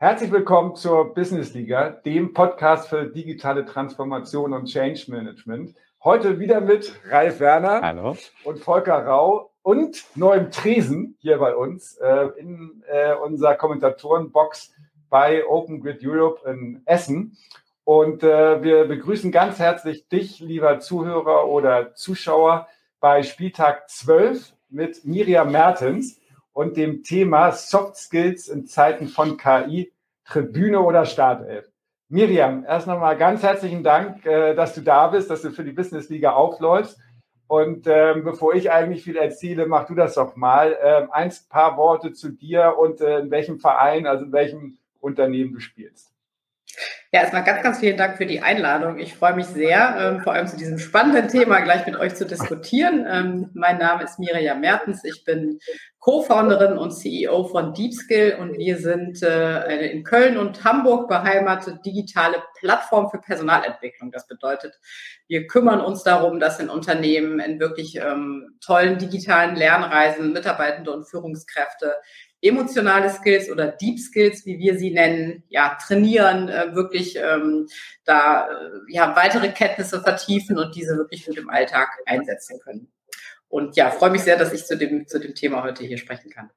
Herzlich willkommen zur Business Liga, dem Podcast für digitale Transformation und Change Management. Heute wieder mit Ralf Werner Hallo. und Volker Rau und neuem Tresen hier bei uns äh, in äh, unserer Kommentatorenbox bei Open Grid Europe in Essen. Und äh, wir begrüßen ganz herzlich dich, lieber Zuhörer oder Zuschauer, bei Spieltag 12 mit Miriam Mertens und dem Thema Soft Skills in Zeiten von KI, Tribüne oder Startelf. Miriam, erst nochmal ganz herzlichen Dank, äh, dass du da bist, dass du für die Business Liga aufläufst. Und ähm, bevor ich eigentlich viel erzähle, mach du das doch mal. Ähm, ein paar Worte zu dir und äh, in welchem Verein, also in welchem Unternehmen du spielst. Ja, erstmal ganz, ganz vielen Dank für die Einladung. Ich freue mich sehr, ähm, vor allem zu diesem spannenden Thema gleich mit euch zu diskutieren. Ähm, mein Name ist Miriam Mertens. Ich bin Co-Founderin und CEO von DeepSkill und wir sind äh, eine in Köln und Hamburg beheimatete digitale Plattform für Personalentwicklung. Das bedeutet, wir kümmern uns darum, dass in Unternehmen in wirklich ähm, tollen digitalen Lernreisen Mitarbeitende und Führungskräfte emotionale Skills oder Deep Skills, wie wir sie nennen, ja, trainieren, äh, wirklich ähm, da äh, ja weitere Kenntnisse vertiefen und diese wirklich gut im Alltag einsetzen können. Und ja, freue mich sehr, dass ich zu dem, zu dem Thema heute hier sprechen kann.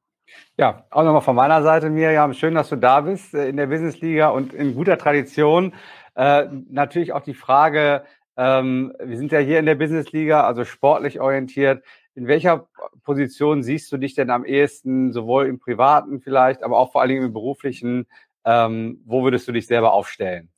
Ja, auch nochmal von meiner Seite, Miriam. Schön, dass du da bist äh, in der Business Liga und in guter Tradition. Äh, natürlich auch die Frage, ähm, wir sind ja hier in der Business Liga, also sportlich orientiert. In welcher Position siehst du dich denn am ehesten, sowohl im privaten vielleicht, aber auch vor allen Dingen im beruflichen? Ähm, wo würdest du dich selber aufstellen?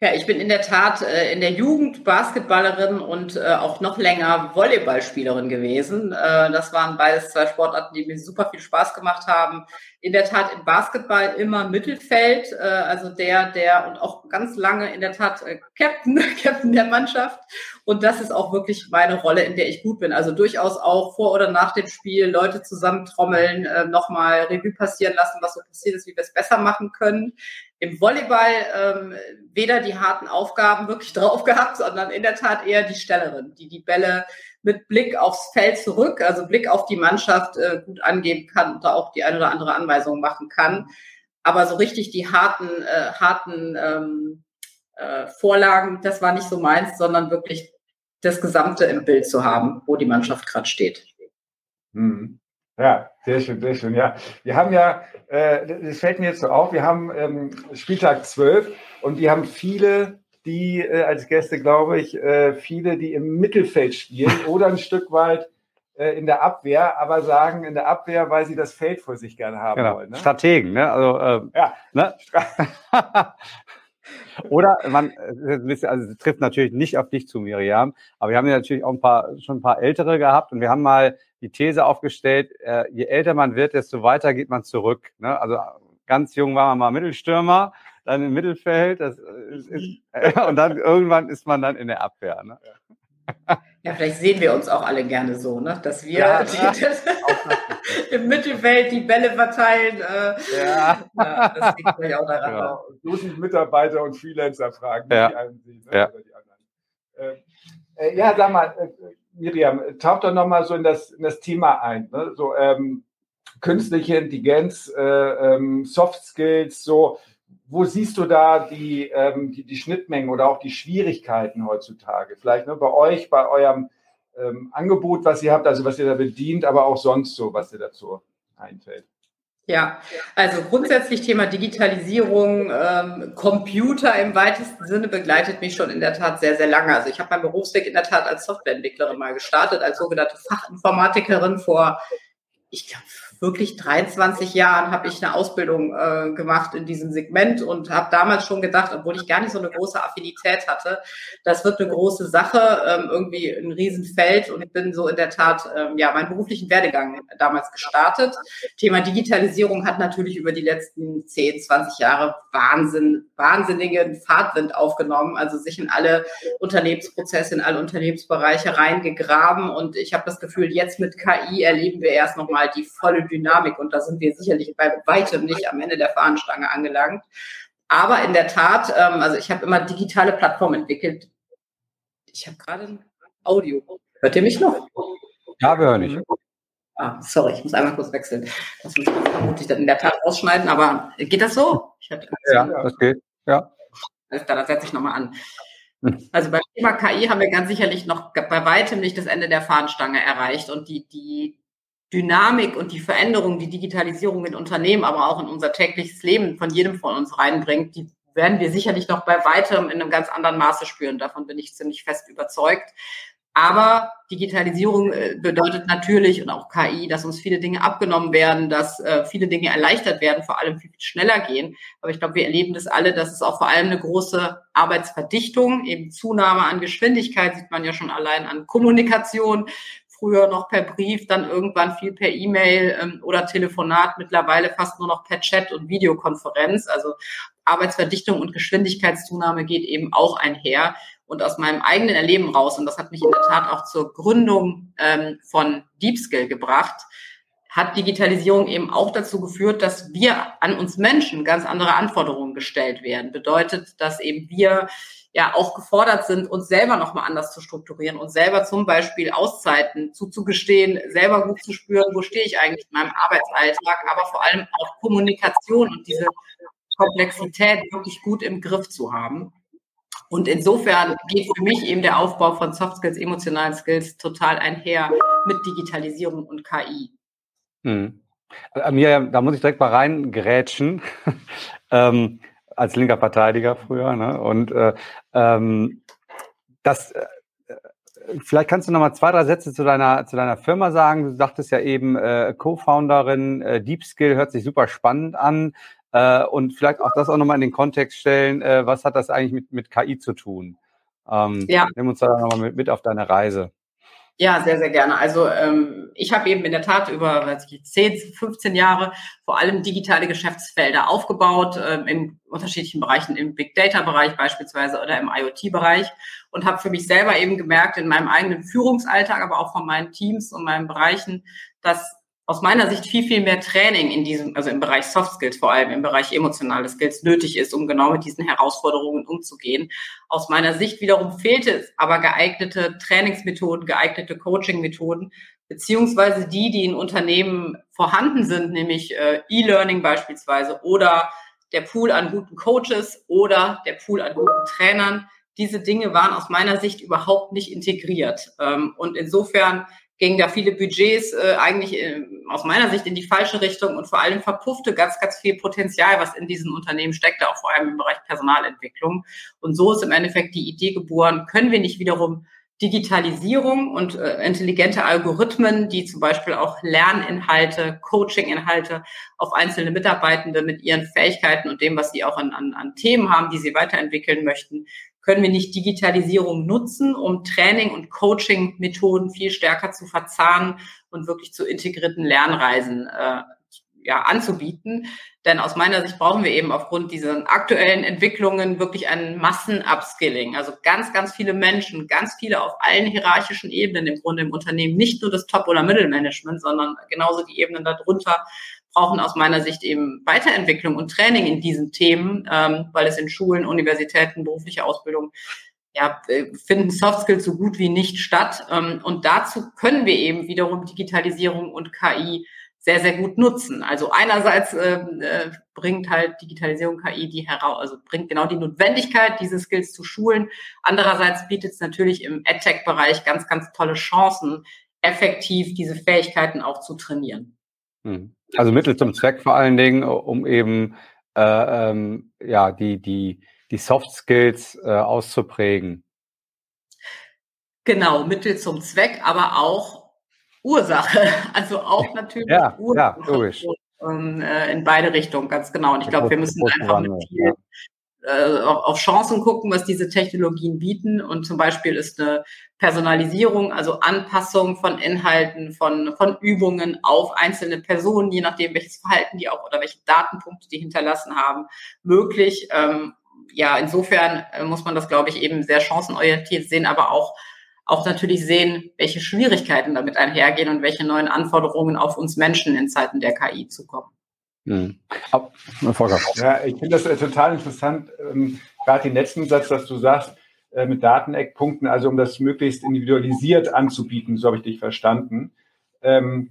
Ja, ich bin in der Tat äh, in der Jugend Basketballerin und äh, auch noch länger Volleyballspielerin gewesen. Äh, das waren beides zwei Sportarten, die mir super viel Spaß gemacht haben. In der Tat im Basketball immer Mittelfeld, äh, also der, der und auch ganz lange in der Tat äh, Captain, Captain der Mannschaft. Und das ist auch wirklich meine Rolle, in der ich gut bin. Also durchaus auch vor oder nach dem Spiel Leute zusammentrommeln, äh, nochmal Revue passieren lassen, was so passiert ist, wie wir es besser machen können im Volleyball ähm, weder die harten Aufgaben wirklich drauf gehabt, sondern in der Tat eher die Stellerin, die die Bälle mit Blick aufs Feld zurück, also Blick auf die Mannschaft äh, gut angeben kann und da auch die eine oder andere Anweisung machen kann. Aber so richtig die harten, äh, harten ähm, äh, Vorlagen, das war nicht so meins, sondern wirklich das Gesamte im Bild zu haben, wo die Mannschaft gerade steht. Hm. Ja, sehr schön, sehr schön. Ja, wir haben ja, äh, das fällt mir jetzt so auf, wir haben ähm, Spieltag 12 und wir haben viele, die äh, als Gäste, glaube ich, äh, viele, die im Mittelfeld spielen oder ein Stück weit äh, in der Abwehr, aber sagen in der Abwehr, weil sie das Feld vor sich gerne haben genau. wollen. Ne? Strategen, ne? Also, ähm, ja. Ne? Oder man, also es trifft natürlich nicht auf dich zu, Miriam, aber wir haben ja natürlich auch ein paar, schon ein paar ältere gehabt und wir haben mal die These aufgestellt, äh, je älter man wird, desto weiter geht man zurück. Ne? Also ganz jung war man mal Mittelstürmer, dann im Mittelfeld das ist, ist, äh, und dann irgendwann ist man dann in der Abwehr. Ne? Ja, vielleicht sehen wir uns auch alle gerne so, ne? dass wir ja, die, das, im Mittelfeld die Bälle verteilen. Äh, ja. ja. das liegt vielleicht auch daran. Ja. Auch. So sind Mitarbeiter und Freelancer fragen, ja. die einen sehen, ne? ja. oder die anderen. Äh, äh, ja, sag mal, äh, Miriam, taucht doch nochmal so in das, in das Thema ein. Ne? So ähm, künstliche Intelligenz, äh, ähm, Soft Skills, so wo siehst du da die, ähm, die, die, Schnittmengen oder auch die Schwierigkeiten heutzutage? Vielleicht ne, bei euch, bei eurem ähm, Angebot, was ihr habt, also was ihr da bedient, aber auch sonst so, was dir dazu einfällt. Ja, also grundsätzlich Thema Digitalisierung, ähm, Computer im weitesten Sinne begleitet mich schon in der Tat sehr, sehr lange. Also ich habe meinen Berufsweg in der Tat als Softwareentwicklerin mal gestartet, als sogenannte Fachinformatikerin vor, ich glaube, wirklich 23 Jahren habe ich eine Ausbildung äh, gemacht in diesem Segment und habe damals schon gedacht, obwohl ich gar nicht so eine große Affinität hatte, das wird eine große Sache, ähm, irgendwie ein Riesenfeld. Und bin so in der Tat ähm, ja meinen beruflichen Werdegang damals gestartet. Thema Digitalisierung hat natürlich über die letzten 10, 20 Jahre Wahnsinn, wahnsinnigen Fahrtwind aufgenommen, also sich in alle Unternehmensprozesse, in alle Unternehmensbereiche reingegraben. Und ich habe das Gefühl, jetzt mit KI erleben wir erst nochmal die volle Dynamik und da sind wir sicherlich bei weitem nicht am Ende der Fahnenstange angelangt. Aber in der Tat, ähm, also ich habe immer digitale Plattformen entwickelt. Ich habe gerade ein Audio. Hört ihr mich noch? Ja, wir hören dich. Ah, sorry, ich muss einmal kurz wechseln. Das muss ich vermutlich dann in der Tat rausschneiden, aber geht das so? ja, das geht. Ja. Alles klar, das setze ich nochmal an. Hm. Also beim Thema KI haben wir ganz sicherlich noch bei weitem nicht das Ende der Fahnenstange erreicht und die, die Dynamik und die Veränderung, die Digitalisierung in Unternehmen, aber auch in unser tägliches Leben von jedem von uns reinbringt, die werden wir sicherlich noch bei weitem in einem ganz anderen Maße spüren. Davon bin ich ziemlich fest überzeugt. Aber Digitalisierung äh, bedeutet natürlich und auch KI, dass uns viele Dinge abgenommen werden, dass äh, viele Dinge erleichtert werden, vor allem viel, viel schneller gehen. Aber ich glaube, wir erleben das alle, dass es auch vor allem eine große Arbeitsverdichtung, eben Zunahme an Geschwindigkeit, sieht man ja schon allein an Kommunikation, früher noch per Brief, dann irgendwann viel per E-Mail ähm, oder Telefonat, mittlerweile fast nur noch per Chat und Videokonferenz. Also Arbeitsverdichtung und Geschwindigkeitszunahme geht eben auch einher und aus meinem eigenen Erleben raus, und das hat mich in der Tat auch zur Gründung ähm, von DeepSkill gebracht, hat Digitalisierung eben auch dazu geführt, dass wir an uns Menschen ganz andere Anforderungen gestellt werden. Bedeutet, dass eben wir ja auch gefordert sind, uns selber nochmal anders zu strukturieren, uns selber zum Beispiel Auszeiten zuzugestehen, selber gut zu spüren, wo stehe ich eigentlich in meinem Arbeitsalltag, aber vor allem auch Kommunikation und diese Komplexität wirklich gut im Griff zu haben. Und insofern geht für mich eben der Aufbau von Soft Skills, emotionalen Skills total einher mit Digitalisierung und KI. Hm. Äh, Mir, da muss ich direkt mal reingrätschen, ähm, als linker Verteidiger früher. Ne? Und äh, ähm, das, äh, vielleicht kannst du noch mal zwei, drei Sätze zu deiner, zu deiner Firma sagen. Du sagtest ja eben, äh, Co-Founderin, äh, Deep Skill hört sich super spannend an. Äh, und vielleicht auch das auch nochmal in den Kontext stellen, äh, was hat das eigentlich mit, mit KI zu tun? Ähm, ja. Nimm uns da nochmal mit, mit auf deine Reise. Ja, sehr, sehr gerne. Also ähm, ich habe eben in der Tat über weiß ich, 10, 15 Jahre vor allem digitale Geschäftsfelder aufgebaut, ähm, in unterschiedlichen Bereichen, im Big Data-Bereich beispielsweise oder im IoT-Bereich und habe für mich selber eben gemerkt, in meinem eigenen Führungsalltag, aber auch von meinen Teams und meinen Bereichen, dass aus meiner Sicht viel, viel mehr Training in diesem, also im Bereich Soft Skills, vor allem im Bereich emotionale Skills nötig ist, um genau mit diesen Herausforderungen umzugehen. Aus meiner Sicht wiederum fehlt es aber geeignete Trainingsmethoden, geeignete Coaching-Methoden, beziehungsweise die, die in Unternehmen vorhanden sind, nämlich äh, E-Learning beispielsweise oder der Pool an guten Coaches oder der Pool an guten Trainern. Diese Dinge waren aus meiner Sicht überhaupt nicht integriert. Ähm, und insofern gingen da viele Budgets äh, eigentlich äh, aus meiner Sicht in die falsche Richtung und vor allem verpuffte ganz, ganz viel Potenzial, was in diesen Unternehmen steckte, auch vor allem im Bereich Personalentwicklung. Und so ist im Endeffekt die Idee geboren, können wir nicht wiederum Digitalisierung und äh, intelligente Algorithmen, die zum Beispiel auch Lerninhalte, Coachinginhalte auf einzelne Mitarbeitende mit ihren Fähigkeiten und dem, was sie auch an, an, an Themen haben, die sie weiterentwickeln möchten, können wir nicht Digitalisierung nutzen, um Training- und Coaching-Methoden viel stärker zu verzahnen und wirklich zu integrierten Lernreisen äh, ja, anzubieten. Denn aus meiner Sicht brauchen wir eben aufgrund dieser aktuellen Entwicklungen wirklich ein Massen-Upskilling. Also ganz, ganz viele Menschen, ganz viele auf allen hierarchischen Ebenen im Grunde im Unternehmen, nicht nur das Top- oder Mittelmanagement, sondern genauso die Ebenen darunter brauchen aus meiner Sicht eben Weiterentwicklung und Training in diesen Themen, ähm, weil es in Schulen, Universitäten, berufliche Ausbildung ja, äh, finden Soft Skills so gut wie nicht statt. Ähm, und dazu können wir eben wiederum Digitalisierung und KI sehr, sehr gut nutzen. Also einerseits äh, äh, bringt halt Digitalisierung KI die heraus, also bringt genau die Notwendigkeit, diese Skills zu schulen. Andererseits bietet es natürlich im EdTech-Bereich ganz, ganz tolle Chancen, effektiv diese Fähigkeiten auch zu trainieren. Hm. Also Mittel zum Zweck vor allen Dingen, um eben äh, ähm, ja die die die Soft Skills äh, auszuprägen. Genau, Mittel zum Zweck, aber auch Ursache. Also auch natürlich ja, Ursache. Ja, logisch. Und, äh, in beide Richtungen, ganz genau. Und ich glaube, wir müssen einfach mit viel äh, auf Chancen gucken, was diese Technologien bieten. Und zum Beispiel ist eine Personalisierung, also Anpassung von Inhalten, von, von Übungen auf einzelne Personen, je nachdem, welches Verhalten die auch oder welche Datenpunkte die hinterlassen haben, möglich. Ähm, ja, insofern äh, muss man das, glaube ich, eben sehr chancenorientiert sehen, aber auch auch natürlich sehen, welche Schwierigkeiten damit einhergehen und welche neuen Anforderungen auf uns Menschen in Zeiten der KI zukommen. Mhm. Ja, ich finde das äh, total interessant, ähm, gerade den letzten Satz, dass du sagst, äh, mit Dateneckpunkten, also um das möglichst individualisiert anzubieten, so habe ich dich verstanden. Ähm,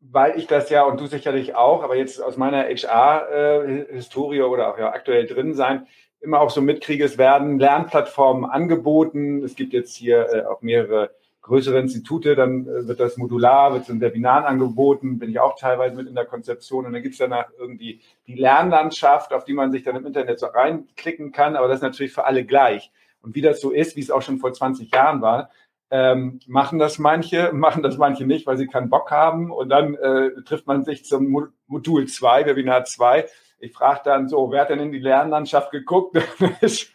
weil ich das ja und du sicherlich auch, aber jetzt aus meiner HR-Historie äh, oder auch ja aktuell drin sein, immer auch so mitkriege, es werden Lernplattformen angeboten. Es gibt jetzt hier äh, auch mehrere größere Institute, dann äh, wird das modular, wird es in Webinaren angeboten, bin ich auch teilweise mit in der Konzeption. Und dann gibt es danach irgendwie die Lernlandschaft, auf die man sich dann im Internet so reinklicken kann, aber das ist natürlich für alle gleich. Und wie das so ist, wie es auch schon vor 20 Jahren war, ähm, machen das manche, machen das manche nicht, weil sie keinen Bock haben. Und dann äh, trifft man sich zum Modul 2, Webinar 2 ich frage dann so, wer hat denn in die Lernlandschaft geguckt? ist,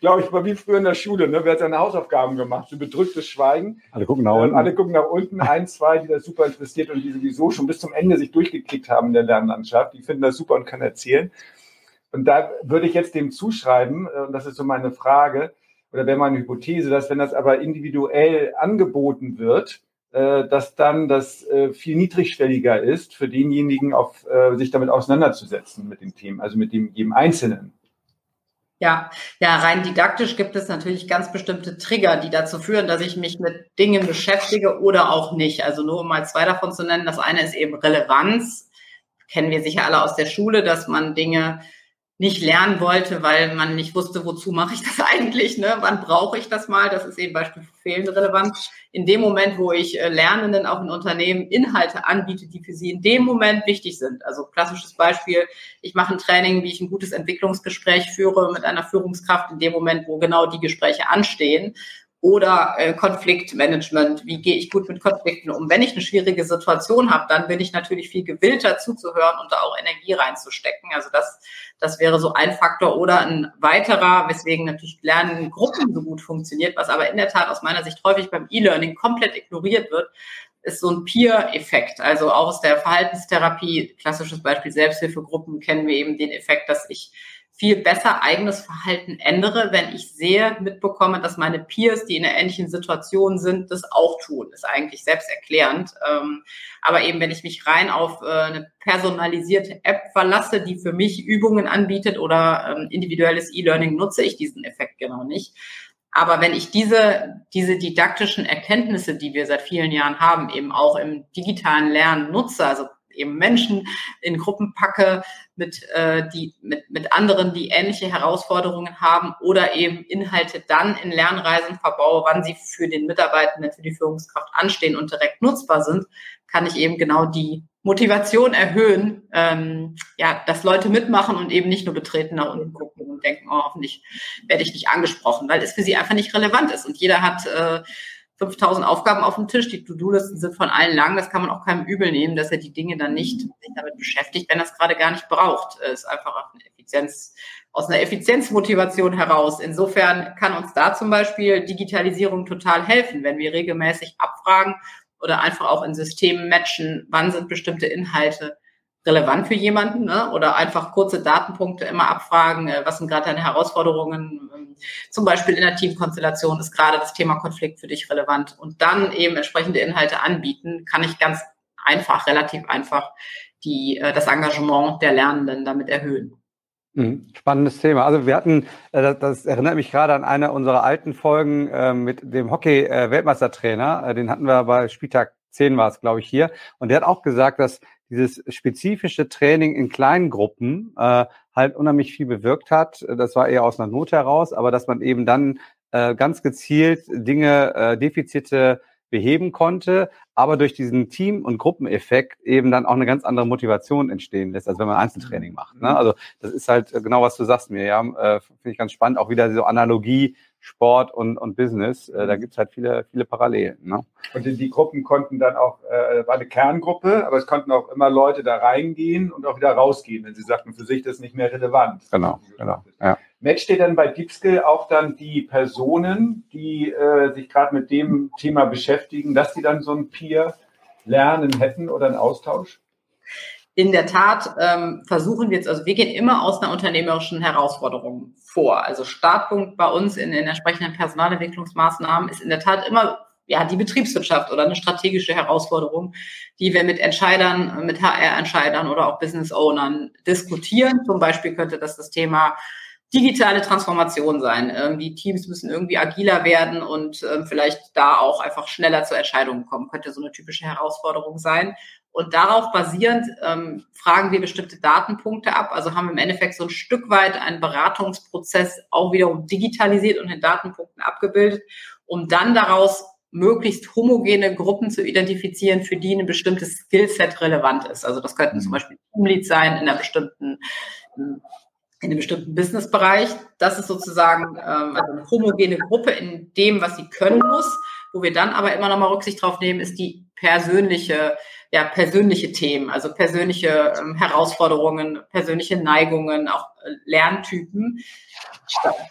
glaube ich, mal wie früher in der Schule, ne? wer hat seine Hausaufgaben gemacht? So bedrücktes Schweigen. Alle gucken nach ähm, unten. alle gucken nach unten, ein, zwei, die das super interessiert und die sowieso schon bis zum Ende sich durchgeklickt haben in der Lernlandschaft. Die finden das super und können erzählen. Und da würde ich jetzt dem zuschreiben, äh, und das ist so meine Frage, oder wäre meine Hypothese, dass wenn das aber individuell angeboten wird, äh, dass dann das äh, viel niedrigschwelliger ist für denjenigen, auf, äh, sich damit auseinanderzusetzen mit den Themen, also mit dem jedem Einzelnen. Ja, ja, rein didaktisch gibt es natürlich ganz bestimmte Trigger, die dazu führen, dass ich mich mit Dingen beschäftige oder auch nicht. Also nur um mal zwei davon zu nennen. Das eine ist eben Relevanz. Kennen wir sicher alle aus der Schule, dass man Dinge nicht lernen wollte, weil man nicht wusste, wozu mache ich das eigentlich, ne? wann brauche ich das mal, das ist eben Beispiel für fehlende Relevanz. In dem Moment, wo ich äh, Lernenden auch in Unternehmen Inhalte anbiete, die für sie in dem Moment wichtig sind. Also klassisches Beispiel, ich mache ein Training, wie ich ein gutes Entwicklungsgespräch führe mit einer Führungskraft in dem Moment, wo genau die Gespräche anstehen oder äh, Konfliktmanagement. Wie gehe ich gut mit Konflikten um? Wenn ich eine schwierige Situation habe, dann bin ich natürlich viel gewillter zuzuhören und da auch Energie reinzustecken. Also das, das wäre so ein Faktor oder ein weiterer, weswegen natürlich Lernen in Gruppen so gut funktioniert, was aber in der Tat aus meiner Sicht häufig beim E-Learning komplett ignoriert wird, ist so ein Peer-Effekt. Also auch aus der Verhaltenstherapie, klassisches Beispiel Selbsthilfegruppen, kennen wir eben den Effekt, dass ich viel besser eigenes Verhalten ändere, wenn ich sehe, mitbekomme, dass meine Peers, die in einer ähnlichen Situation sind, das auch tun. Ist eigentlich selbsterklärend. Ähm, aber eben, wenn ich mich rein auf äh, eine personalisierte App verlasse, die für mich Übungen anbietet oder ähm, individuelles E-Learning, nutze ich diesen Effekt genau nicht. Aber wenn ich diese, diese didaktischen Erkenntnisse, die wir seit vielen Jahren haben, eben auch im digitalen Lernen nutze, also eben Menschen in Gruppen packe mit, äh, die, mit, mit anderen, die ähnliche Herausforderungen haben oder eben Inhalte dann in Lernreisen verbaue, wann sie für den Mitarbeitenden, für die Führungskraft anstehen und direkt nutzbar sind, kann ich eben genau die Motivation erhöhen, ähm, ja, dass Leute mitmachen und eben nicht nur betreten nach unten gucken und denken, oh, hoffentlich werde ich nicht angesprochen, weil es für sie einfach nicht relevant ist. Und jeder hat äh, 5000 Aufgaben auf dem Tisch. Die To-Do-Listen sind von allen lang. Das kann man auch keinem übel nehmen, dass er die Dinge dann nicht sich damit beschäftigt, wenn er es gerade gar nicht braucht. Es ist einfach eine Effizienz, aus einer Effizienzmotivation heraus. Insofern kann uns da zum Beispiel Digitalisierung total helfen, wenn wir regelmäßig abfragen oder einfach auch in Systemen matchen, wann sind bestimmte Inhalte relevant für jemanden ne? oder einfach kurze Datenpunkte immer abfragen, äh, was sind gerade deine Herausforderungen, ähm, zum Beispiel in der Teamkonstellation ist gerade das Thema Konflikt für dich relevant und dann eben entsprechende Inhalte anbieten, kann ich ganz einfach, relativ einfach die, äh, das Engagement der Lernenden damit erhöhen. Mhm. Spannendes Thema. Also wir hatten, äh, das erinnert mich gerade an eine unserer alten Folgen mit dem Hockey-Weltmeistertrainer. Den hatten wir bei Spieltag 10 war es, glaube ich, hier. Und der hat auch gesagt, dass dieses spezifische Training in kleinen Gruppen äh, halt unheimlich viel bewirkt hat. Das war eher aus einer Not heraus, aber dass man eben dann äh, ganz gezielt Dinge, äh, Defizite beheben konnte, aber durch diesen Team- und Gruppeneffekt eben dann auch eine ganz andere Motivation entstehen lässt, als wenn man Einzeltraining macht. Ne? Mhm. Also das ist halt genau, was du sagst mir, ja, äh, finde ich ganz spannend, auch wieder so Analogie Sport und, und Business. Äh, da gibt es halt viele, viele Parallelen. Ne? Und die, die Gruppen konnten dann auch, äh, war eine Kerngruppe, aber es konnten auch immer Leute da reingehen und auch wieder rausgehen, wenn sie sagten, für sich das ist nicht mehr relevant. Genau, genau. Ja. Matcht ihr dann bei DeepSkill auch dann die Personen, die äh, sich gerade mit dem Thema beschäftigen, dass sie dann so ein Peer lernen hätten oder einen Austausch? In der Tat ähm, versuchen wir jetzt, also wir gehen immer aus einer unternehmerischen Herausforderung vor. Also Startpunkt bei uns in den entsprechenden Personalentwicklungsmaßnahmen ist in der Tat immer ja, die Betriebswirtschaft oder eine strategische Herausforderung, die wir mit Entscheidern, mit HR-Entscheidern oder auch Business-Ownern diskutieren. Zum Beispiel könnte das das Thema digitale Transformation sein. Die Teams müssen irgendwie agiler werden und ähm, vielleicht da auch einfach schneller zu Entscheidungen kommen. Könnte so eine typische Herausforderung sein. Und darauf basierend ähm, fragen wir bestimmte Datenpunkte ab. Also haben wir im Endeffekt so ein Stück weit einen Beratungsprozess auch wiederum digitalisiert und in Datenpunkten abgebildet, um dann daraus möglichst homogene Gruppen zu identifizieren, für die ein bestimmtes Skillset relevant ist. Also das könnten zum mhm. Beispiel Teamlead sein in einer bestimmten in einem bestimmten Businessbereich. Das ist sozusagen ähm, also eine homogene Gruppe in dem, was sie können muss. Wo wir dann aber immer noch mal Rücksicht drauf nehmen, ist die persönliche ja, persönliche Themen, also persönliche ähm, Herausforderungen, persönliche Neigungen, auch äh, Lerntypen.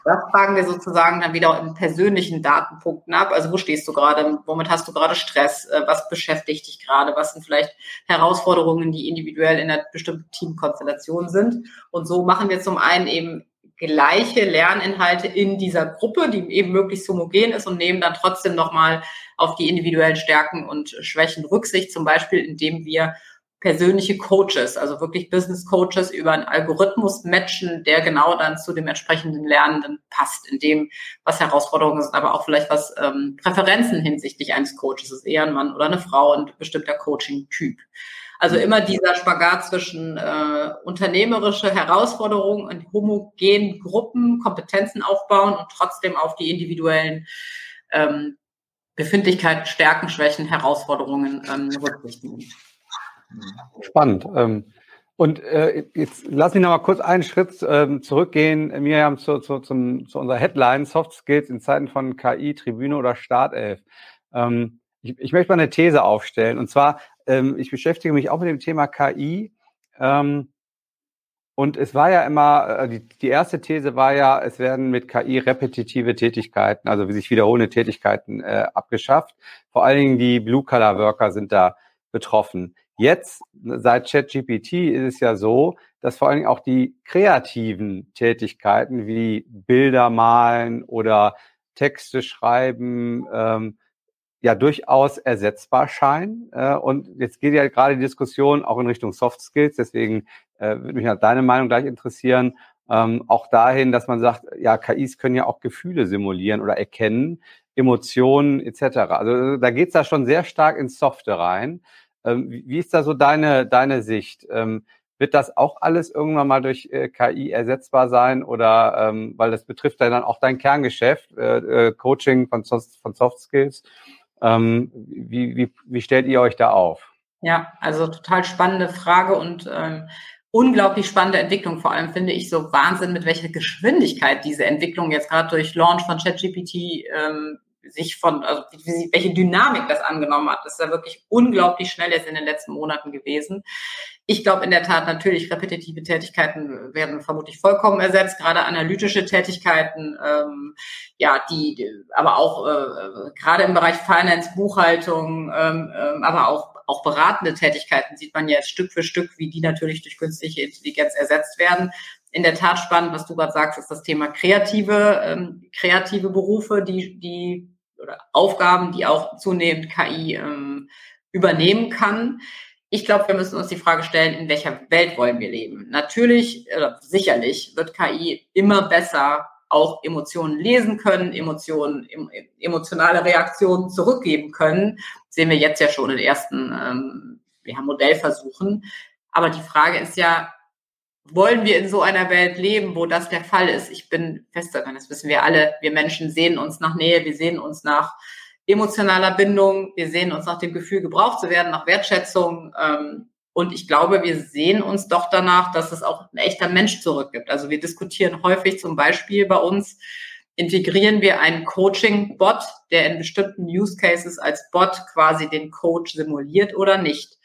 Das fragen wir sozusagen dann wieder in persönlichen Datenpunkten ab. Also wo stehst du gerade? Womit hast du gerade Stress? Äh, was beschäftigt dich gerade? Was sind vielleicht Herausforderungen, die individuell in einer bestimmten Teamkonstellation sind? Und so machen wir zum einen eben gleiche Lerninhalte in dieser Gruppe, die eben möglichst homogen ist und nehmen dann trotzdem nochmal auf die individuellen Stärken und Schwächen Rücksicht, zum Beispiel indem wir persönliche Coaches, also wirklich Business Coaches über einen Algorithmus matchen, der genau dann zu dem entsprechenden Lernenden passt, in dem, was Herausforderungen sind, aber auch vielleicht was ähm, Präferenzen hinsichtlich eines Coaches ist, eher ein Mann oder eine Frau, ein bestimmter Coaching-Typ. Also immer dieser Spagat zwischen äh, unternehmerische Herausforderungen und homogenen Gruppen, Kompetenzen aufbauen und trotzdem auf die individuellen ähm, Befindlichkeiten, Stärken, Schwächen, Herausforderungen ähm, Rücksicht nehmen. Spannend. Ähm, und äh, jetzt lass mich noch mal kurz einen Schritt ähm, zurückgehen, Miriam, zu, zu, zum, zu unserer Headline Soft Skills in Zeiten von KI, Tribüne oder Startelf. Ähm, ich, ich möchte mal eine These aufstellen. Und zwar, ähm, ich beschäftige mich auch mit dem Thema KI. Ähm, und es war ja immer, äh, die, die erste These war ja, es werden mit KI repetitive Tätigkeiten, also sich wiederholende Tätigkeiten äh, abgeschafft. Vor allen Dingen die Blue-Color-Worker sind da betroffen. Jetzt, seit ChatGPT, ist es ja so, dass vor allen Dingen auch die kreativen Tätigkeiten wie Bilder malen oder Texte schreiben, ähm, ja durchaus ersetzbar scheinen. Äh, und jetzt geht ja gerade die Diskussion auch in Richtung Soft Skills. Deswegen äh, würde mich deine Meinung gleich interessieren. Ähm, auch dahin, dass man sagt, ja, KIs können ja auch Gefühle simulieren oder erkennen, Emotionen etc. Also da geht's da schon sehr stark ins Softe rein. Ähm, wie, ist da so deine, deine Sicht? Ähm, wird das auch alles irgendwann mal durch äh, KI ersetzbar sein oder ähm, weil das betrifft dann auch dein Kerngeschäft, äh, äh, Coaching von, von Soft Skills. Ähm, wie, wie, wie stellt ihr euch da auf? Ja, also total spannende Frage und ähm, unglaublich spannende Entwicklung. Vor allem finde ich so Wahnsinn, mit welcher Geschwindigkeit diese Entwicklung jetzt gerade durch Launch von ChatGPT ähm, sich von, also wie, welche Dynamik das angenommen hat. Das ist ja wirklich unglaublich schnell jetzt in den letzten Monaten gewesen. Ich glaube in der Tat natürlich, repetitive Tätigkeiten werden vermutlich vollkommen ersetzt, gerade analytische Tätigkeiten, ähm, ja, die, aber auch äh, gerade im Bereich Finance, Buchhaltung, ähm, ähm, aber auch auch beratende Tätigkeiten sieht man jetzt Stück für Stück, wie die natürlich durch künstliche Intelligenz ersetzt werden. In der Tat spannend, was du gerade sagst, ist das Thema kreative, ähm, kreative Berufe, die, die oder Aufgaben, die auch zunehmend KI ähm, übernehmen kann. Ich glaube, wir müssen uns die Frage stellen, in welcher Welt wollen wir leben? Natürlich, äh, sicherlich wird KI immer besser auch Emotionen lesen können, Emotionen, emotionale Reaktionen zurückgeben können. Das sehen wir jetzt ja schon in ersten ähm, ja, Modellversuchen. Aber die Frage ist ja, wollen wir in so einer Welt leben, wo das der Fall ist? Ich bin fest daran, das wissen wir alle. Wir Menschen sehen uns nach Nähe, wir sehen uns nach emotionaler Bindung. Wir sehen uns nach dem Gefühl, gebraucht zu werden, nach Wertschätzung. Ähm, und ich glaube, wir sehen uns doch danach, dass es auch ein echter Mensch zurückgibt. Also wir diskutieren häufig zum Beispiel bei uns, integrieren wir einen Coaching-Bot, der in bestimmten Use Cases als Bot quasi den Coach simuliert oder nicht.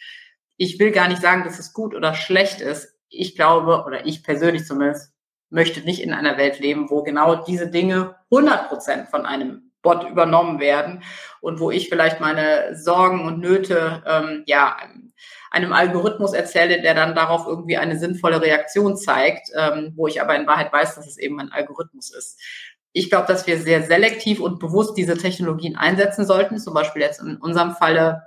Ich will gar nicht sagen, dass es gut oder schlecht ist. Ich glaube, oder ich persönlich zumindest, möchte nicht in einer Welt leben, wo genau diese Dinge 100 Prozent von einem Bot übernommen werden und wo ich vielleicht meine Sorgen und Nöte ähm, ja einem Algorithmus erzähle, der dann darauf irgendwie eine sinnvolle Reaktion zeigt, ähm, wo ich aber in Wahrheit weiß, dass es eben ein Algorithmus ist. Ich glaube, dass wir sehr selektiv und bewusst diese Technologien einsetzen sollten, zum Beispiel jetzt in unserem Falle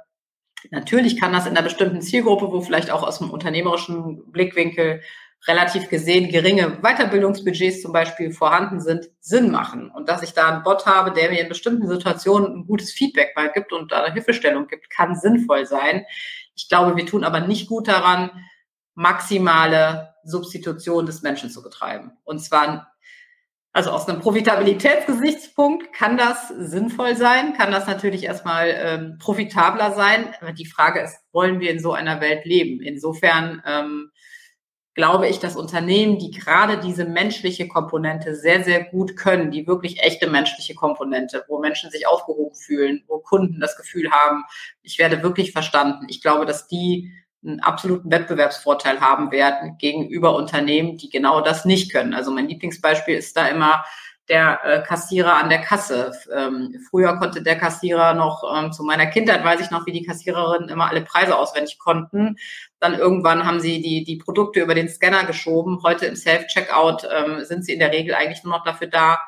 Natürlich kann das in einer bestimmten Zielgruppe, wo vielleicht auch aus dem unternehmerischen Blickwinkel relativ gesehen geringe Weiterbildungsbudgets zum Beispiel vorhanden sind, Sinn machen. Und dass ich da einen Bot habe, der mir in bestimmten Situationen ein gutes Feedback mal gibt und da eine Hilfestellung gibt, kann sinnvoll sein. Ich glaube, wir tun aber nicht gut daran, maximale Substitution des Menschen zu betreiben. Und zwar, also aus einem Profitabilitätsgesichtspunkt kann das sinnvoll sein, kann das natürlich erstmal ähm, profitabler sein. Aber die Frage ist, wollen wir in so einer Welt leben? Insofern ähm, glaube ich, dass Unternehmen, die gerade diese menschliche Komponente sehr, sehr gut können, die wirklich echte menschliche Komponente, wo Menschen sich aufgehoben fühlen, wo Kunden das Gefühl haben, ich werde wirklich verstanden. Ich glaube, dass die einen absoluten Wettbewerbsvorteil haben werden gegenüber Unternehmen, die genau das nicht können. Also mein Lieblingsbeispiel ist da immer der äh, Kassierer an der Kasse. Ähm, früher konnte der Kassierer noch, ähm, zu meiner Kindheit weiß ich noch, wie die Kassiererinnen immer alle Preise auswendig konnten. Dann irgendwann haben sie die, die Produkte über den Scanner geschoben. Heute im Self-Checkout ähm, sind sie in der Regel eigentlich nur noch dafür da,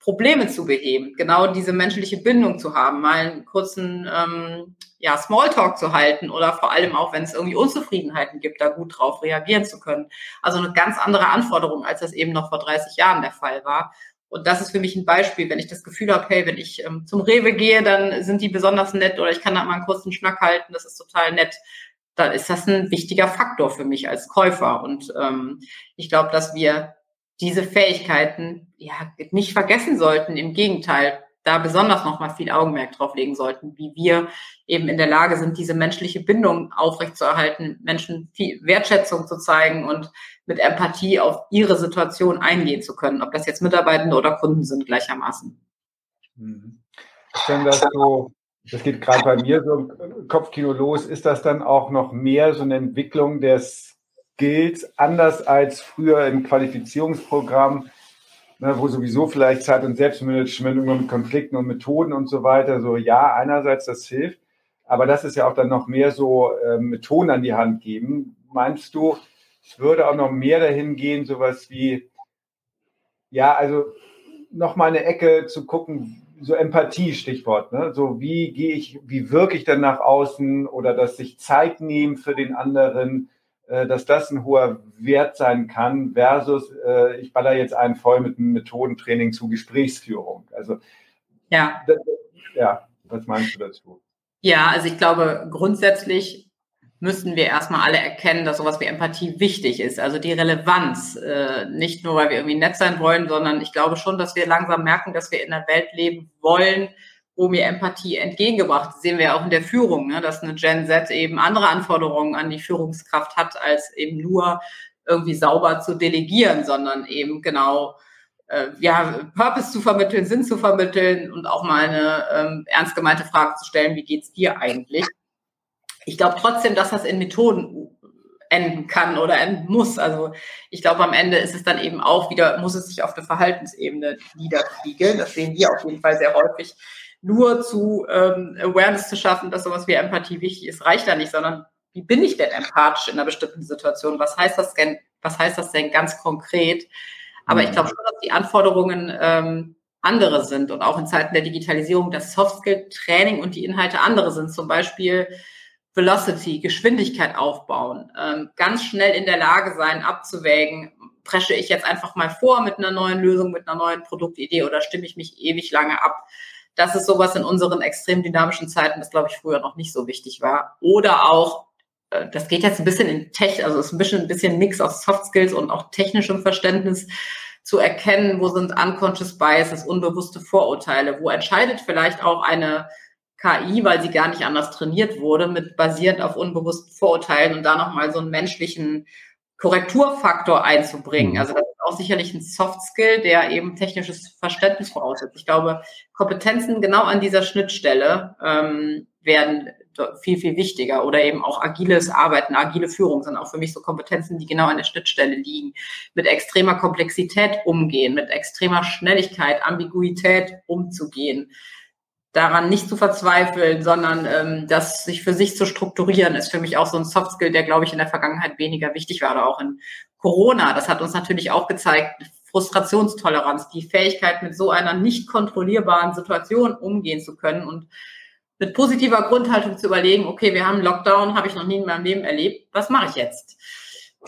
Probleme zu beheben, genau diese menschliche Bindung zu haben, mal einen kurzen ähm, ja, Smalltalk zu halten oder vor allem auch, wenn es irgendwie Unzufriedenheiten gibt, da gut drauf reagieren zu können. Also eine ganz andere Anforderung, als das eben noch vor 30 Jahren der Fall war. Und das ist für mich ein Beispiel, wenn ich das Gefühl habe, hey, wenn ich ähm, zum Rewe gehe, dann sind die besonders nett oder ich kann da mal einen kurzen Schnack halten, das ist total nett. Dann ist das ein wichtiger Faktor für mich als Käufer. Und ähm, ich glaube, dass wir diese Fähigkeiten ja nicht vergessen sollten. Im Gegenteil, da besonders nochmal viel Augenmerk drauf legen sollten, wie wir eben in der Lage sind, diese menschliche Bindung aufrechtzuerhalten, Menschen viel Wertschätzung zu zeigen und mit Empathie auf ihre Situation eingehen zu können, ob das jetzt Mitarbeitende oder Kunden sind gleichermaßen. Mhm. Wenn das so, das geht gerade bei mir so im Kopfkino los, ist das dann auch noch mehr so eine Entwicklung des Skills, anders als früher im Qualifizierungsprogramm, ne, wo sowieso vielleicht Zeit- und Selbstmanagement irgendwann mit Konflikten und Methoden und so weiter, so ja, einerseits das hilft, aber das ist ja auch dann noch mehr so äh, Methoden an die Hand geben. Meinst du, es würde auch noch mehr dahin gehen, sowas wie, ja, also noch mal eine Ecke zu gucken, so Empathie, Stichwort, ne? So wie gehe ich, wie wirke ich dann nach außen oder dass sich Zeit nehmen für den anderen, dass das ein hoher Wert sein kann, versus äh, ich baller jetzt einen voll mit einem Methodentraining zu Gesprächsführung. Also ja. ja, was meinst du dazu? Ja, also ich glaube, grundsätzlich müssen wir erstmal alle erkennen, dass sowas wie Empathie wichtig ist. Also die Relevanz, äh, nicht nur, weil wir irgendwie nett sein wollen, sondern ich glaube schon, dass wir langsam merken, dass wir in einer Welt leben wollen, wo mir Empathie entgegengebracht. Das sehen wir ja auch in der Führung, ne? dass eine Gen Z eben andere Anforderungen an die Führungskraft hat, als eben nur irgendwie sauber zu delegieren, sondern eben genau äh, ja, Purpose zu vermitteln, Sinn zu vermitteln und auch mal eine ähm, ernst gemeinte Frage zu stellen, wie geht's dir eigentlich? Ich glaube trotzdem, dass das in Methoden enden kann oder enden muss. Also ich glaube, am Ende ist es dann eben auch wieder, muss es sich auf der Verhaltensebene niederspiegeln. Das sehen wir auf jeden Fall sehr häufig. Nur zu ähm, Awareness zu schaffen, dass sowas wie Empathie wichtig ist, reicht da nicht, sondern wie bin ich denn empathisch in einer bestimmten Situation? Was heißt das denn, was heißt das denn ganz konkret? Aber ich glaube schon, dass die Anforderungen ähm, andere sind und auch in Zeiten der Digitalisierung das Softskill-Training und die Inhalte andere sind. Zum Beispiel Velocity, Geschwindigkeit aufbauen, ähm, ganz schnell in der Lage sein, abzuwägen, presche ich jetzt einfach mal vor mit einer neuen Lösung, mit einer neuen Produktidee oder stimme ich mich ewig lange ab. Das ist sowas in unseren extrem dynamischen Zeiten, das glaube ich früher noch nicht so wichtig war. Oder auch, äh, das geht jetzt ein bisschen in Tech, also es ist ein bisschen, ein bisschen Mix aus Soft Skills und auch technischem Verständnis zu erkennen, wo sind unconscious biases, unbewusste Vorurteile, wo entscheidet vielleicht auch eine KI, weil sie gar nicht anders trainiert wurde, mit basierend auf unbewussten Vorurteilen und da nochmal so einen menschlichen Korrekturfaktor einzubringen. Mhm. Also das ist auch sicherlich ein Soft Skill, der eben technisches Verständnis voraussetzt. Ich glaube, Kompetenzen genau an dieser Schnittstelle ähm, werden viel, viel wichtiger. Oder eben auch agiles Arbeiten, agile Führung sind auch für mich so Kompetenzen, die genau an der Schnittstelle liegen, mit extremer Komplexität umgehen, mit extremer Schnelligkeit, Ambiguität umzugehen. Daran nicht zu verzweifeln, sondern ähm, das sich für sich zu strukturieren, ist für mich auch so ein Soft Skill, der, glaube ich, in der Vergangenheit weniger wichtig war oder auch in Corona. Das hat uns natürlich auch gezeigt, Frustrationstoleranz, die Fähigkeit, mit so einer nicht kontrollierbaren Situation umgehen zu können und mit positiver Grundhaltung zu überlegen, okay, wir haben Lockdown, habe ich noch nie in meinem Leben erlebt, was mache ich jetzt?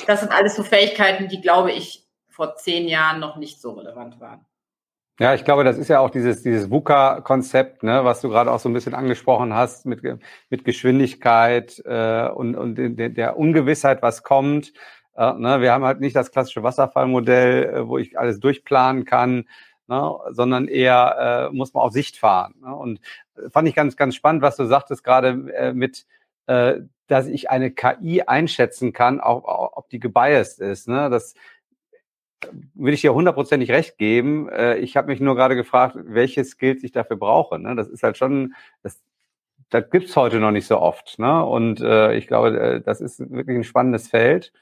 Das sind alles so Fähigkeiten, die, glaube ich, vor zehn Jahren noch nicht so relevant waren. Ja, ich glaube, das ist ja auch dieses, dieses VUCA-Konzept, ne, was du gerade auch so ein bisschen angesprochen hast, mit, mit Geschwindigkeit äh, und, und der, der Ungewissheit, was kommt. Äh, ne, wir haben halt nicht das klassische Wasserfallmodell, äh, wo ich alles durchplanen kann, ne, sondern eher äh, muss man auf Sicht fahren. Ne? Und fand ich ganz, ganz spannend, was du sagtest gerade äh, mit, äh, dass ich eine KI einschätzen kann, auch, auch ob die gebiased ist. Ne? Das will ich dir hundertprozentig recht geben. Äh, ich habe mich nur gerade gefragt, welche Skills ich dafür brauche. Ne? Das ist halt schon, das, das gibt's heute noch nicht so oft. Ne? Und äh, ich glaube, äh, das ist wirklich ein spannendes Feld.